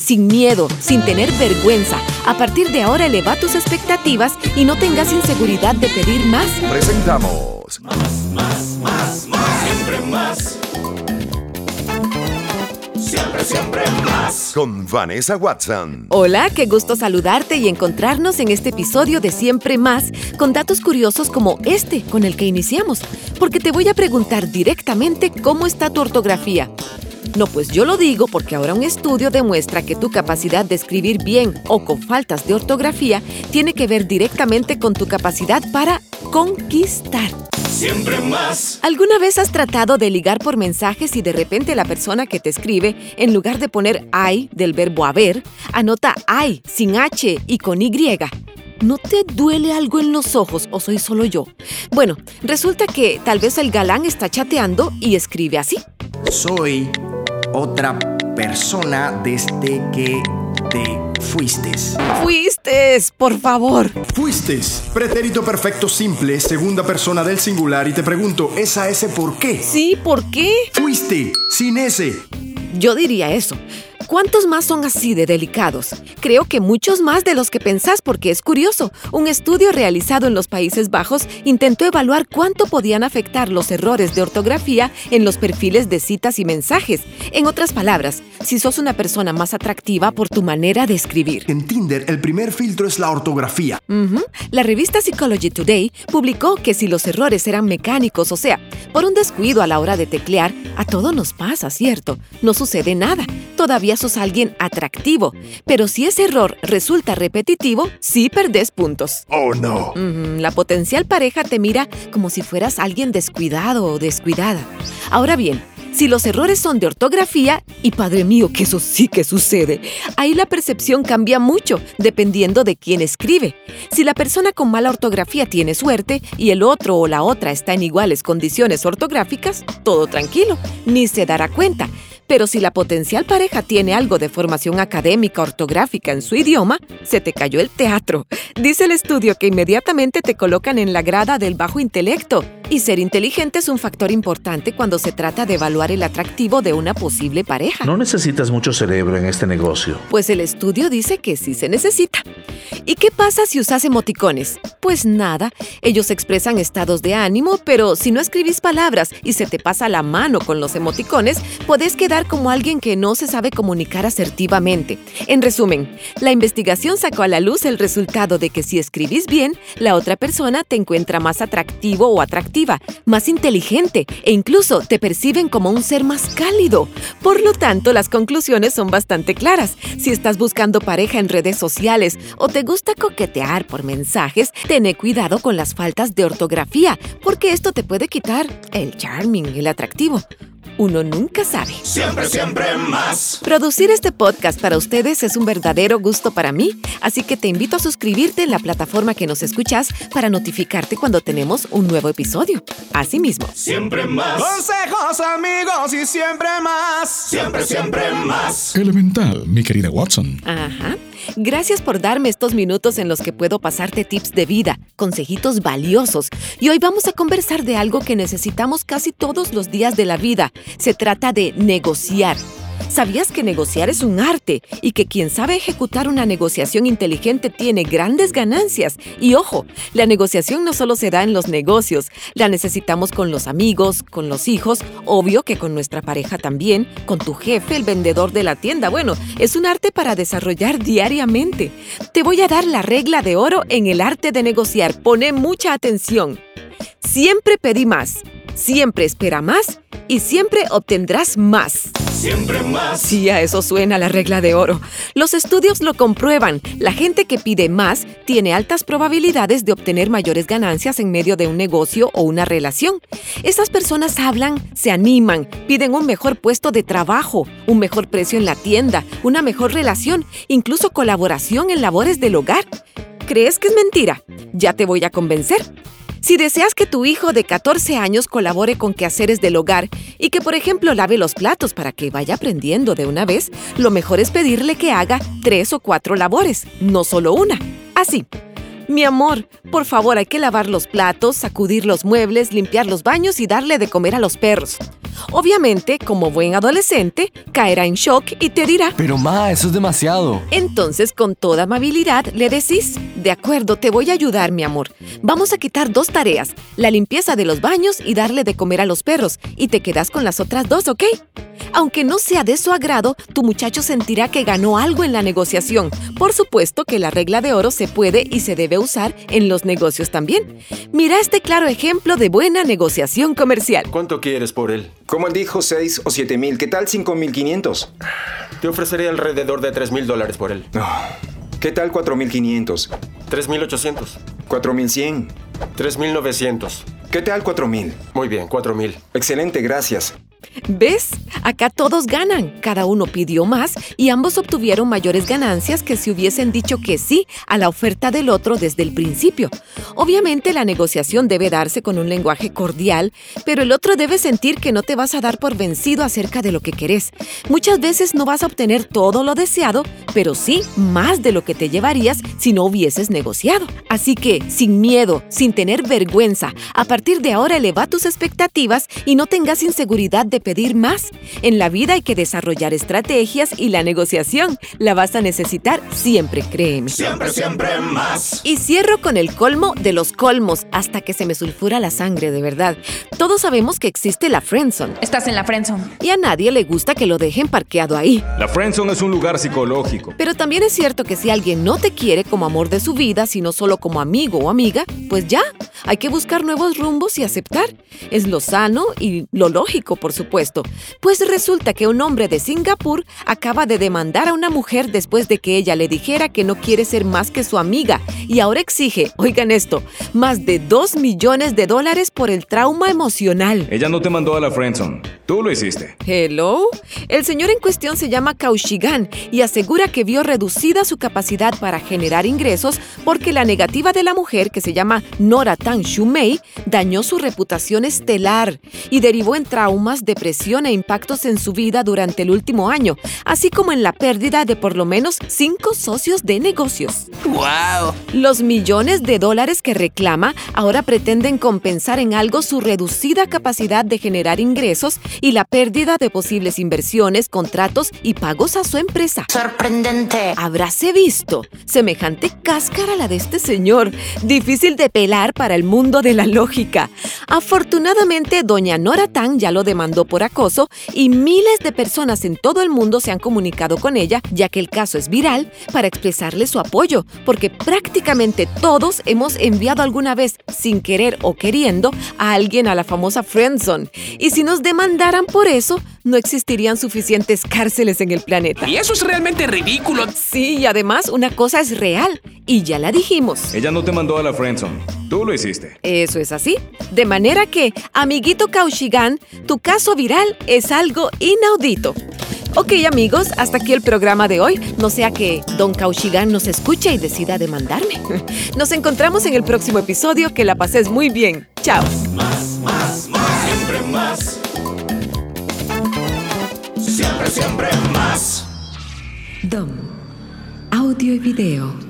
sin miedo, sin tener vergüenza. A partir de ahora eleva tus expectativas y no tengas inseguridad de pedir más. Presentamos Más, más, más, más, siempre más. Siempre, siempre más. Con Vanessa Watson. Hola, qué gusto saludarte y encontrarnos en este episodio de Siempre Más con datos curiosos como este con el que iniciamos, porque te voy a preguntar directamente cómo está tu ortografía. No, pues yo lo digo porque ahora un estudio demuestra que tu capacidad de escribir bien o con faltas de ortografía tiene que ver directamente con tu capacidad para conquistar. Siempre más. ¿Alguna vez has tratado de ligar por mensajes y de repente la persona que te escribe, en lugar de poner I del verbo haber, anota I sin H y con Y? ¿No te duele algo en los ojos o soy solo yo? Bueno, resulta que tal vez el galán está chateando y escribe así. Soy otra persona desde que te fuiste. Fuiste, por favor. Fuiste. Pretérito perfecto simple, segunda persona del singular y te pregunto, ¿esa ese por qué? Sí, ¿por qué? Fuiste, sin ese. Yo diría eso. ¿Cuántos más son así de delicados? Creo que muchos más de los que pensás porque es curioso. Un estudio realizado en los Países Bajos intentó evaluar cuánto podían afectar los errores de ortografía en los perfiles de citas y mensajes. En otras palabras, si sos una persona más atractiva por tu manera de escribir. En Tinder, el primer filtro es la ortografía. La revista Psychology Today publicó que si los errores eran mecánicos, o sea, por un descuido a la hora de teclear, a todo nos pasa, ¿cierto? No sucede nada. Todavía sos alguien atractivo. Pero si ese error resulta repetitivo, sí perdés puntos. Oh, no. La potencial pareja te mira como si fueras alguien descuidado o descuidada. Ahora bien, si los errores son de ortografía, y padre mío, que eso sí que sucede, ahí la percepción cambia mucho dependiendo de quién escribe. Si la persona con mala ortografía tiene suerte y el otro o la otra está en iguales condiciones ortográficas, todo tranquilo, ni se dará cuenta. Pero si la potencial pareja tiene algo de formación académica ortográfica en su idioma, se te cayó el teatro. Dice el estudio que inmediatamente te colocan en la grada del bajo intelecto. Y ser inteligente es un factor importante cuando se trata de evaluar el atractivo de una posible pareja. No necesitas mucho cerebro en este negocio. Pues el estudio dice que sí se necesita. ¿Y qué pasa si usas emoticones? Pues nada, ellos expresan estados de ánimo, pero si no escribís palabras y se te pasa la mano con los emoticones, puedes quedar como alguien que no se sabe comunicar asertivamente. En resumen, la investigación sacó a la luz el resultado de que si escribís bien, la otra persona te encuentra más atractivo o atractiva, más inteligente e incluso te perciben como un ser más cálido. Por lo tanto, las conclusiones son bastante claras. Si estás buscando pareja en redes sociales o te gusta coquetear por mensajes, ten cuidado con las faltas de ortografía, porque esto te puede quitar el charming, el atractivo uno nunca sabe. Siempre, siempre más. Producir este podcast para ustedes es un verdadero gusto para mí, así que te invito a suscribirte en la plataforma que nos escuchas para notificarte cuando tenemos un nuevo episodio. Asimismo. Siempre más. Consejos amigos y siempre más. Siempre, siempre más. Elemental, mi querida Watson. Ajá. Gracias por darme estos minutos en los que puedo pasarte tips de vida, consejitos valiosos. Y hoy vamos a conversar de algo que necesitamos casi todos los días de la vida. Se trata de negociar. ¿Sabías que negociar es un arte y que quien sabe ejecutar una negociación inteligente tiene grandes ganancias? Y ojo, la negociación no solo se da en los negocios, la necesitamos con los amigos, con los hijos, obvio que con nuestra pareja también, con tu jefe, el vendedor de la tienda. Bueno, es un arte para desarrollar diariamente. Te voy a dar la regla de oro en el arte de negociar. Pone mucha atención. Siempre pedí más, siempre espera más y siempre obtendrás más. Siempre más. Sí, a eso suena la regla de oro. Los estudios lo comprueban. La gente que pide más tiene altas probabilidades de obtener mayores ganancias en medio de un negocio o una relación. Esas personas hablan, se animan, piden un mejor puesto de trabajo, un mejor precio en la tienda, una mejor relación, incluso colaboración en labores del hogar. ¿Crees que es mentira? Ya te voy a convencer. Si deseas que tu hijo de 14 años colabore con quehaceres del hogar y que, por ejemplo, lave los platos para que vaya aprendiendo de una vez, lo mejor es pedirle que haga tres o cuatro labores, no solo una. Así. Mi amor, por favor hay que lavar los platos, sacudir los muebles, limpiar los baños y darle de comer a los perros. Obviamente, como buen adolescente, caerá en shock y te dirá, Pero ma, eso es demasiado. entonces con toda amabilidad le decís, de acuerdo, te voy a ayudar, mi amor. Vamos a quitar dos tareas, la limpieza de los baños y darle de comer a los perros, y te quedas con las otras dos, ¿ok? Aunque no sea de su agrado, tu muchacho sentirá que ganó algo en la negociación. Por supuesto que la regla de oro se puede y se debe usar en los negocios también. Mira este claro ejemplo de buena negociación comercial. ¿Cuánto quieres por él? Como él dijo, 6 o 7 mil. ¿Qué tal 5 mil 500? Te ofreceré alrededor de 3 mil dólares por él. ¿Qué tal 4 mil 500? 3 mil 800. 4 mil 100. 3 mil 900. ¿Qué tal 4 mil? Muy bien, 4 mil. Excelente, gracias. ¿Ves? Acá todos ganan. Cada uno pidió más y ambos obtuvieron mayores ganancias que si hubiesen dicho que sí a la oferta del otro desde el principio. Obviamente la negociación debe darse con un lenguaje cordial, pero el otro debe sentir que no te vas a dar por vencido acerca de lo que querés. Muchas veces no vas a obtener todo lo deseado, pero sí más de lo que te llevarías si no hubieses negociado. Así que, sin miedo, sin tener vergüenza, a partir de ahora eleva tus expectativas y no tengas inseguridad de pedir más. En la vida hay que desarrollar estrategias y la negociación la vas a necesitar siempre, créeme. Siempre, siempre más. Y cierro con el colmo de los colmos hasta que se me sulfura la sangre, de verdad. Todos sabemos que existe la friendzone Estás en la friendzone. y a nadie le gusta que lo dejen parqueado ahí. La friendzone es un lugar psicológico. Pero también es cierto que si alguien no te quiere como amor de su vida, sino solo como amigo o amiga, pues ya, hay que buscar nuevos rumbos y aceptar. Es lo sano y lo lógico, por supuesto. Pues resulta que un hombre de Singapur acaba de demandar a una mujer después de que ella le dijera que no quiere ser más que su amiga y ahora exige, oigan esto, más de 2 millones de dólares por el trauma emocional. Ella no te mandó a la friendzone. Tú lo hiciste. Hello. El señor en cuestión se llama Kaushigan y asegura que vio reducida su capacidad para generar ingresos porque la negativa de la mujer, que se llama Nora Tan Shumei, dañó su reputación estelar y derivó en traumas, depresión e impactos en su vida durante el último año, así como en la pérdida de por lo menos cinco socios de negocios. ¡Wow! Los millones de dólares que reclama ahora pretenden compensar en algo su reducida capacidad de generar ingresos y la pérdida de posibles inversiones, contratos y pagos a su empresa. Sorprendente. Habráse visto semejante cáscara la de este señor, difícil de pelar para el mundo de la lógica. Afortunadamente, doña Nora Tan ya lo demandó por acoso y miles de personas en todo el mundo se han comunicado con ella, ya que el caso es viral, para expresarle su apoyo, porque prácticamente todos hemos enviado alguna vez, sin querer o queriendo, a alguien a la famosa friendzone. Y si nos demandaran por eso, no existirían suficientes cárceles en el planeta. Y eso es realmente ridículo. Sí, y además una cosa es real, y ya la dijimos. Ella no te mandó a la friendzone. Tú lo hiciste. Eso es así. De manera que, amiguito Kaushigan, tu caso viral es algo inaudito. Ok amigos, hasta aquí el programa de hoy. No sea que Don Kaushigan nos escuche y decida demandarme. Nos encontramos en el próximo episodio. Que la pases muy bien. Chao. Siempre más. Siempre, siempre más. Dom. Audio y video.